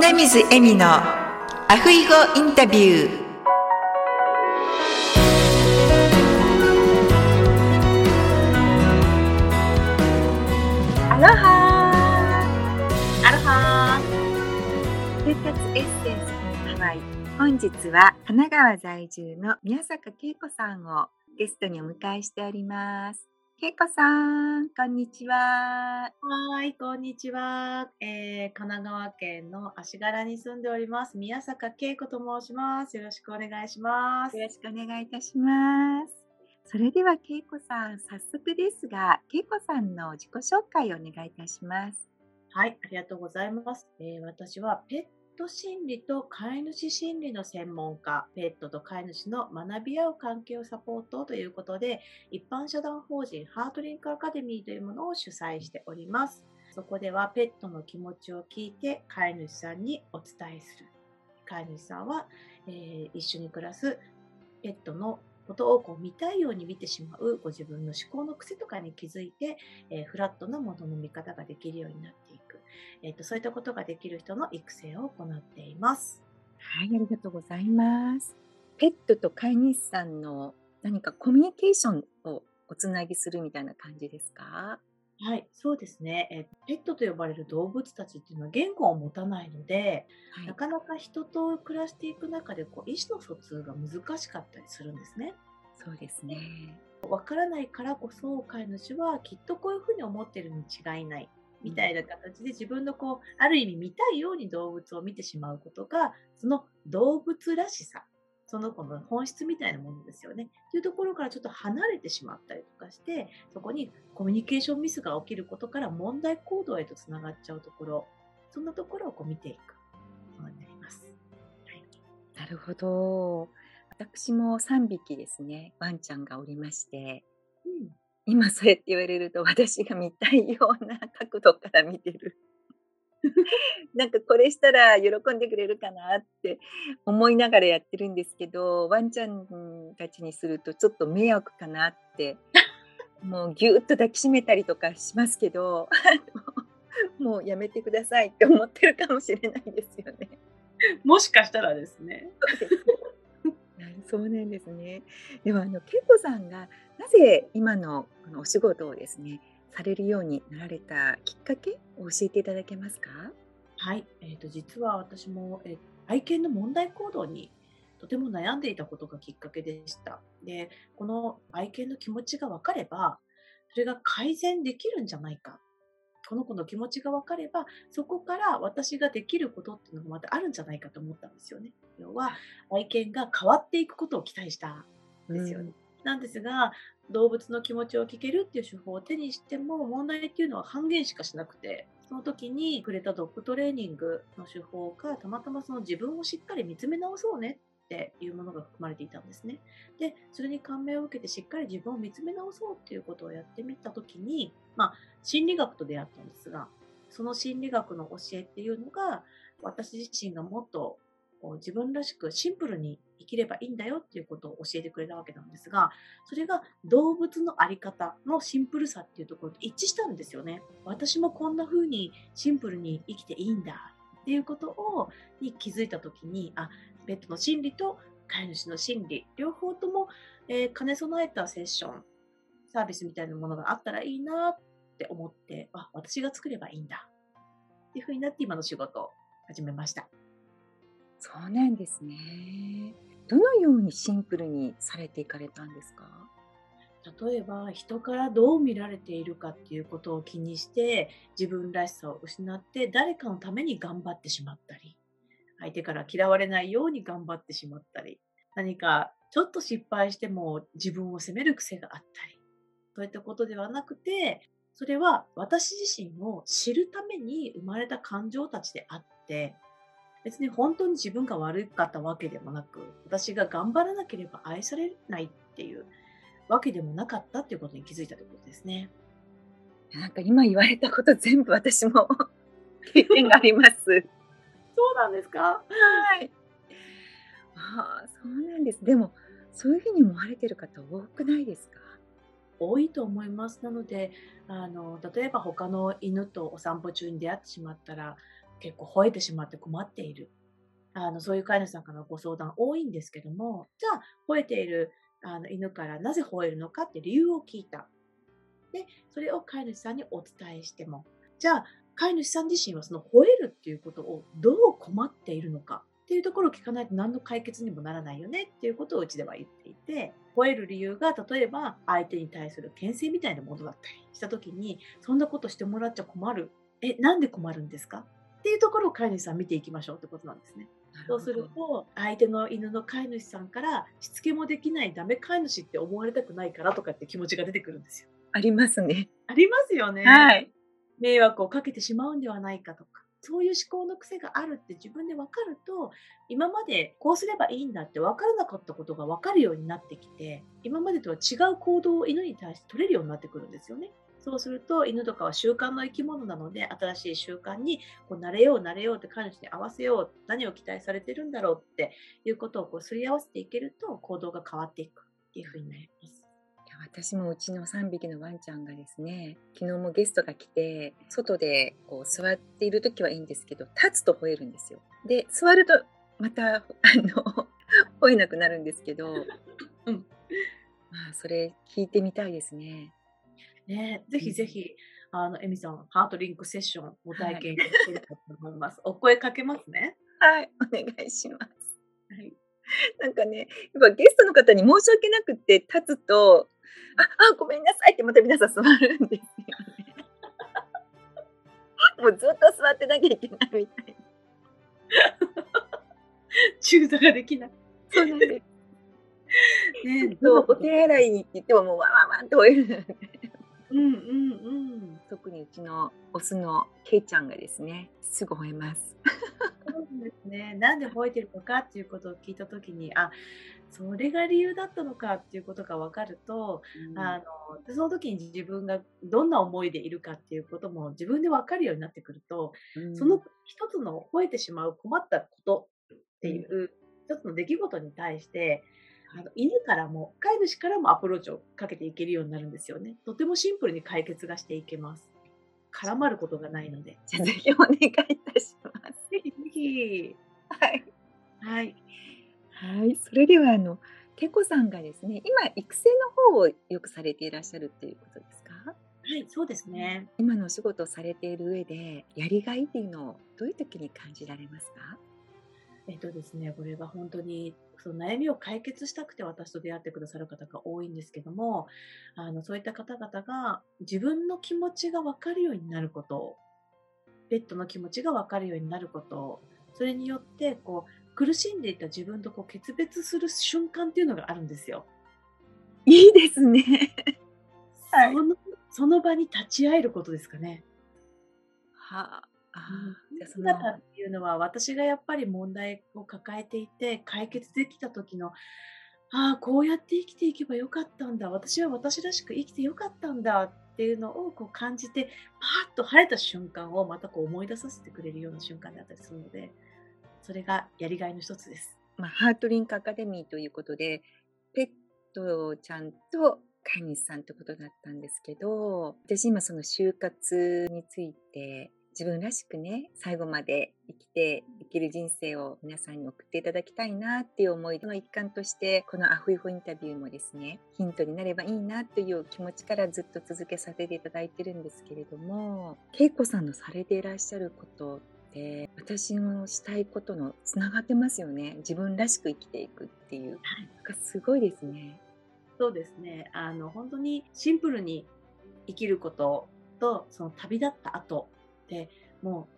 米水恵美のアフイゴインタビュー。アロハアロハ生活エッセンスのハワイ。本日は神奈川在住の宮坂恵子さんをゲストにお迎えしております。恵子さんこんにちははい、こんにちは、えー神奈川県の足柄に住んでおります。宮坂恵子と申します。よろしくお願いします。よろしくお願いいたします。それでは、けいこさん、早速ですが、けいこさんの自己紹介をお願いいたします。はい、ありがとうございます。えー私はペット心理と飼い主心理の専門家、ペットと飼い主の学び合う関係をサポートということで、一般社団法人ハートリンクアカデミーというものを主催しております。そこではペットの気持ちを聞いて飼い主さんにお伝えする。飼い主さんは、えー一緒に暮らすペットのことをこう見たいように見てしまうご自分の思考の癖とかに気づいて、えーフラットなものの見方ができるようになっていく、えーと、そういったことができる人の育成を行っています。はい、ありがとうございます。ペットと飼い主さんの何かコミュニケーションをおつなぎするみたいな感じですか？はい、そうですね。えーペットと呼ばれる動物たちっていうのは言語を持たないので、はいなかなか人と暮らしていく中でこう意思の疎通が難しかったりするんですね。そうですね。わからないからこそ飼い主はきっとこういうふうに思ってるに違いないみたいな形で自分のこうある意味見たいように動物を見てしまうことがその動物らしさその子の本質みたいなものですよね。というところからちょっと離れてしまったりとかしてそこにコミュニケーションミスが起きることから問題行動へとつながっちゃうところそんなところをこう見ていくものになります。はいなるほど。私も3匹ですね、ワンちゃんがおりまして、うん今そうやって言われると私が見たいような角度から見てる。なんかこれしたら喜んでくれるかなって思いながらやってるんですけどワンちゃんたちにするとちょっと迷惑かなって もうぎゅっと抱きしめたりとかしますけど もうやめてくださいって思ってるかもしれないですよね。もしかしたらですね。そうなんですね。ではあの恵子さんがなぜ今のこのお仕事をですねされるようになられたきっかけを教えていただけますか？はい、えー、と実は私も、えー愛犬の問題行動にとても悩んでいたことがきっかけでした。で、この愛犬の気持ちが分かれば、それが改善できるんじゃないか。この子の気持ちが分かれば、そこから私ができることっていうのがまたあるんじゃないかと思ったんですよね。要は、愛犬が変わっていくことを期待したんですよね。なんですが、動物の気持ちを聞けるっていう手法を手にしても問題っていうのは半減しかしなくて、その時にくれたドッグトレーニングの手法がたまたまその自分をしっかり見つめ直そうねっていうものが含まれていたんですね。で、それに感銘を受けてしっかり自分を見つめ直そうっていうことをやってみた時に、まあ、心理学と出会ったんですが、その心理学の教えっていうのが、私自身がもっとこう自分らしくシンプルに生きればいいんだよっていうことを教えてくれたわけなんですが、それが動物のあり方のシンプルさっていうところと一致したんですよね。私もこんな風にシンプルに生きていいんだっていうことをに気づいた時に、あ、ペットの心理と飼い主の心理、両方とも、えー兼ね備えたセッション、サービスみたいなものがあったらいいなって思って、あ、私が作ればいいんだっていう風になって今の仕事を始めました。そうなんですね。どのようにシンプルにされていかれたんですか？例えば人からどう見られているかっていうことを気にして自分らしさを失って誰かのために頑張ってしまったり相手から嫌われないように頑張ってしまったり何かちょっと失敗しても自分を責める癖があったりそういったことではなくてそれは私自身を知るために生まれた感情たちであって別に本当に自分が悪かったわけでもなく私が頑張らなければ愛されないっていうわけでもなかったっていうことに気づいたということですね。なんか今言われたこと全部私も経験があります。そうなんですか？はい。ああ、そうなんです。でもそういうふうに思われてる方多くないですか？多いと思います。なのであの例えば他の犬とお散歩中に出会ってしまったら結構吠えてしまって困っている。あの、そういう飼い主さんからのご相談多いんですけども、じゃあ、吠えているあの犬からなぜ吠えるのかって理由を聞いた。で、それを飼い主さんにお伝えしても、じゃあ、飼い主さん自身はその吠えるっていうことをどう困っているのかっていうところを聞かないと何の解決にもならないよねっていうことをうちでは言っていて、吠える理由が例えば相手に対する牽制みたいなものだったりした時に、そんなことしてもらっちゃ困る。え、なんで困るんですか？っていうところを飼い主さん見ていきましょうってことなんですね。そうすると、相手の犬の飼い主さんからしつけもできないダメ飼い主って思われたくないからとかって気持ちが出てくるんですよ。ありますね。ありますよね。はい。迷惑をかけてしまうんではないかとか。そういう思考の癖があるって自分で分かると、今までこうすればいいんだって分からなかったことが分かるようになってきて、今までとは違う行動を犬に対して取れるようになってくるんですよね。そうすると犬とかは習慣の生き物なので新しい習慣にこう慣れよう慣れようって飼い主に合わせよう何を期待されてるんだろうっていうことをこうすり合わせていけると行動が変わっていくっていうふうになります。いや私もうちの3匹のワンちゃんがですね昨日もゲストが来て外でこう座っている時はいいんですけど立つと吠えるんですよ。で座るとまたあの 吠えなくなるんですけど、うん。まあそれ聞いてみたいですねね、ぜひぜひ、あの、エミさん、ハートリンクセッションご体験いただければと思います。お声かけますね。はいお願いしますはい。なんかねやっぱゲストの方に申し訳なくて立つとああごめんなさいってまた皆さん座るんですよねもうずっと座ってなきゃいけないみたいな 中座ができない。そうなんですね、そうお手洗いにって言ってももうワンワンワンと吠えるうんうんうん。特にうちのオスのケイちゃんがですねすぐ吠えますそうですね。なんで吠えてるのかっていうことを聞いたときに、あ、それが理由だったのかっていうことが分かると、あのでその時に自分がどんな思いでいるかっていうことも自分で分かるようになってくると、うんその一つの吠えてしまう困ったことっていう一つの出来事に対して、あの犬からも飼い主からもアプローチをかけていけるようになるんですよね。とてもシンプルに解決がしていけます。絡まることがないので。じゃあぜひお願いいたしますぜひぜひ。はいはい。はい、それではあのけこさんがですね今育成の方をよくされていらっしゃるっていうことですか？はい、そうですね。今のお仕事をされている上でやりがいっていうのをどういう時に感じられますか？えっとですね、これは本当にその悩みを解決したくて私と出会ってくださる方が多いんですけども、あのそういった方々が自分の気持ちが分かるようになること、ペットの気持ちが分かるようになること、それによってこう苦しんでいた自分とこう決別する瞬間っていうのがあるんですよ。いいですねはいそのその場に立ち会えることですかね。はあの姿っていうのは私がやっぱり問題を抱えていて解決できた時のああこうやって生きていけばよかったんだ私は私らしく生きてよかったんだっていうのをこう感じてパーッと晴れた瞬間をまたこう思い出させてくれるような瞬間であったりするのでそれがやりがいの一つです。まあ、ハートリンクアカデミーということでペットちゃんと飼い主さんってことだったんですけど私今その就活について自分らしくね最後まで生きていける人生を皆さんに送っていただきたいなっていう思いの一環としてこのアフイホインタビューもですねヒントになればいいなという気持ちからずっと続けさせていただいてるんですけれども恵子さんのされていらっしゃることって私のしたいことのつながってますよね。自分らしく生きていくっていう。なんかすごいですね。そうですね。あの本当にシンプルに生きることとその旅立った後っても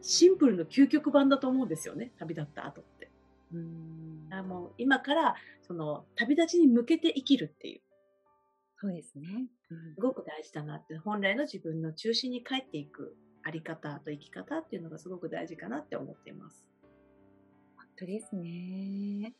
うシンプルの究極版だと思うんですよね旅立った後って。うん。あもう今からその旅立ちに向けて生きるっていう。そうですね、うん。すごく大事だなって。本来の自分の中心に帰っていくあり方と生き方っていうのがすごく大事かなって思っています。本当ですね。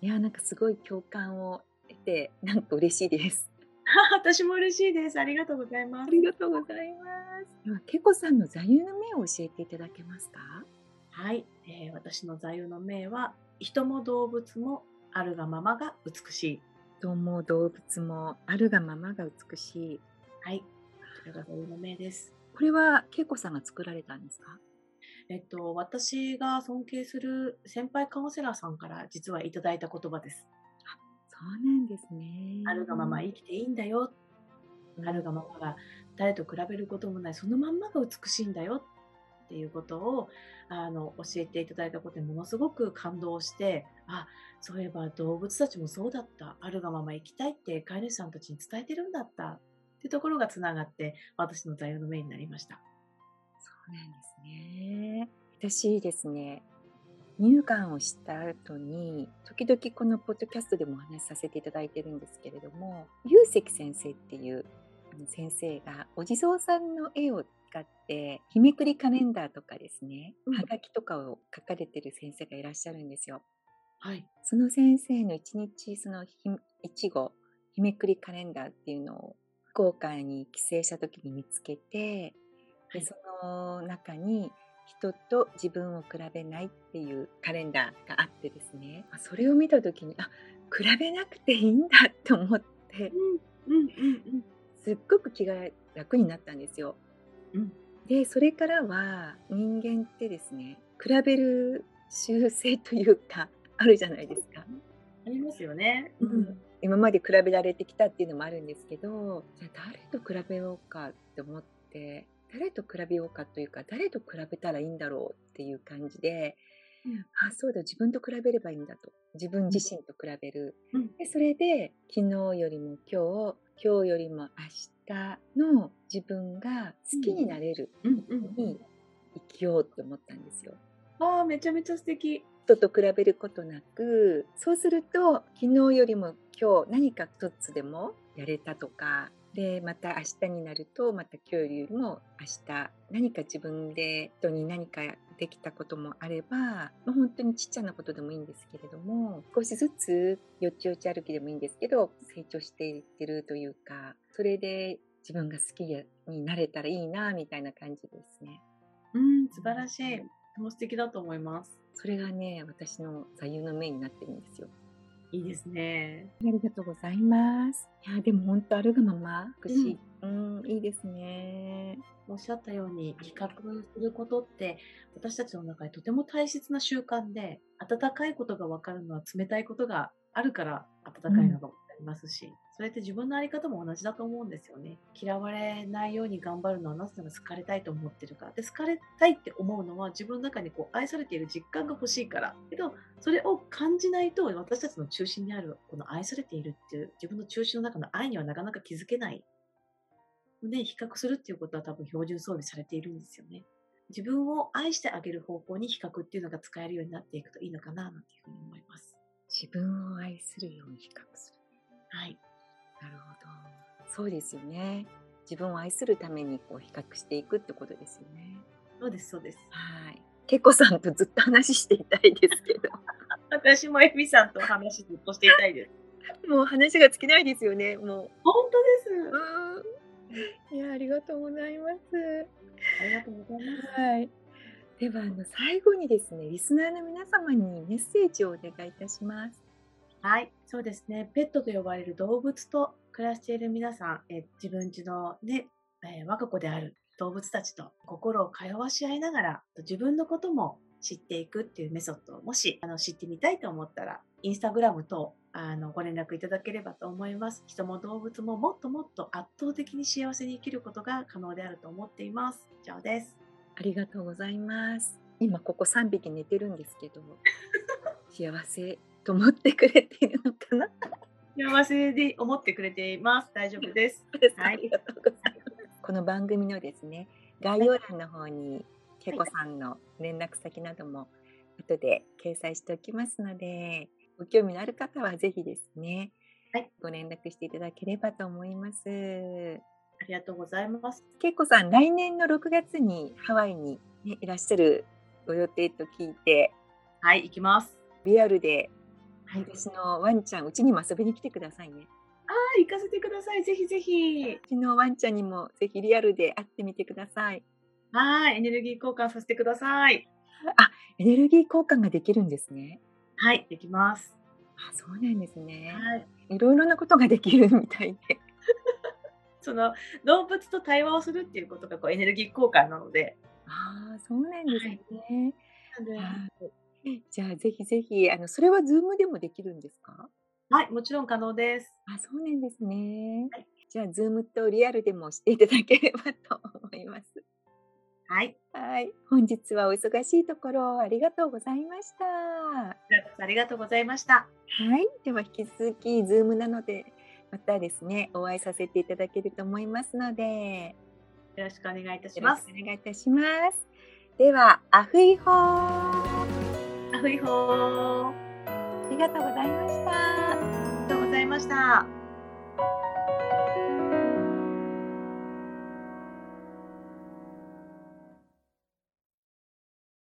いやなんかすごい共感を得てなんか嬉しいです 私も嬉しいです。ありがとうございます。ありがとうございますではけこさんの座右の銘を教えていただけますか？はい、えー私の座右の銘は人も動物もあるがままが美しい。人も動物もあるがままが美しいはい、これが座右の銘です。これはけいこさんが作られたんですか？えっと、私が尊敬する先輩カウンセラーさんから実はいただいた言葉です。そうなんですね。あるがまま生きていいんだよ。あるがままが誰と比べることもない、そのまんまが美しいんだよっていうことをあの教えていただいたことにものすごく感動して、あ、そういえば動物たちもそうだった。あるがまま生きたいって飼い主さんたちに伝えてるんだった。っていうところがつながって私の座右の銘になりました。そうなんですね。私ですね、乳がんをした後に、時々このポッドキャストでもお話しさせていただいてるんですけれども、龍石先生っていう先生がお地蔵さんの絵を使って、日めくりカレンダーとかですね、うんはがきとかを書かれてる先生がいらっしゃるんですよ。はい。その先生の一日そのひいちご日めくりカレンダーっていうのを福岡に帰省した時に見つけてはいでその中に人と自分を比べないっていうカレンダーがあってですねあそれを見た時にあ比べなくていいんだと思ってうんうんうんすっごく気が楽になったんですよ。うんでそれからは人間ってですね比べる習性というかあるじゃないですか。ありますよね。うん今まで比べられてきたっていうのもあるんですけどじゃあ誰と比べようかって思って誰と比べようかというか誰と比べたらいいんだろうっていう感じで、うん。あそうだ自分と比べればいいんだと。自分自身と比べる、うん。でそれで昨日よりも今日今日よりも明日の自分が好きになれるに生きようって思ったんですよ。ああ、めちゃめちゃ素敵。人と比べることなくそうすると昨日よりも今日何か一つでもやれたとかでまた明日になるとまた今日よりも明日何か自分で人に何かできたこともあれば、まあ、本当にちっちゃなことでもいいんですけれども少しずつよちよち歩きでもいいんですけど成長していってるというかそれで自分が好きになれたらいいなみたいな感じですね。うん、素晴らしい。も素敵だと思います。それがね私の座右の銘になってるんですよ。いいですね。ありがとうございます。いや、でも本当あるがまま、福祉、うん、いいですね。おっしゃったように、比較することって、私たちの中でとても大切な習慣で、温かいことが分かるのは冷たいことがあるから、温かいのがりますし、それって自分のあり方も同じだと思うんですよね。嫌われないように頑張るのはなぜなら好かれたいと思ってるから。で、好かれたいって思うのは自分の中にこう愛されている実感が欲しいから。けど、それを感じないと私たちの中心にあるこの愛されているっていう自分の中心の中の愛にはなかなか気づけないで、比較するっていうことは多分標準装備されているんですよね。自分を愛してあげる方向に比較っていうのが使えるようになっていくといいのかな、なんていうふうに思います。自分を愛するように比較する。はい。なるほど。そうですよね。自分を愛するためにこう比較していくってことですよね。そうです、そうです。はい。けこさんとずっと話していたいですけど、私もエミさんと話ずっとしていたいです。もう話が尽きないですよね。も本当です。いや、ありがとうございます。ありがとうございます。はい。ではあの最後にですね、リスナーの皆様にメッセージをお願いいたします。はい、そうですね。ペットと呼ばれる動物と暮らしている皆さん、え自分家のね、えー我が子である動物たちと心を通わし合いながら、自分のことも知っていくっていうメソッドをもしあの知ってみたいと思ったら、インスタグラムとあのご連絡いただければと思います。人も動物ももっともっと圧倒的に幸せに生きることが可能であると思っています。以上です。ありがとうございます。今ここ3匹寝てるんですけど、幸せと思ってくれているのかな？幸せで思ってくれています。大丈夫です。はいありがとうございます。この番組のですね、概要欄の方に、けこさんの連絡先なども後で掲載しておきますので、ご興味のある方はぜひですね、はいご連絡していただければと思います。ありがとうございます。けいこさん、来年の6月にハワイに、ね、いらっしゃるご予定と聞いて、はい、行きます。リアルではい、私のワンちゃん、うちにも遊びに来てくださいね。あー行かせてください。ぜひぜひ。うちのワンちゃんにもぜひリアルで会ってみてください。はい、エネルギー交換させてください。エネルギー交換ができるんですね。はい、できます。あ、そうなんですね。はい。いろいろなことができるみたいで。その動物と対話をするっていうことがこうエネルギー交換なので、ああ、そうなんですはい。ね。なんではい。じゃあ、ぜひぜひ、あの、それは Zoom でもできるんですか？はい、もちろん可能です。あ、そうなんですね。はい。じゃあ、Zoom とリアルでもしていただければと思います。はい。はい。本日はお忙しいところありがとうございました。ありがとうございました。はい。では引き続き Zoom なので、またですね、お会いさせていただけると思いますので、よろしくお願いいたします。お願いいたします。では、アフイホー。アフイホー。ありがとうございました。ありがとうございました。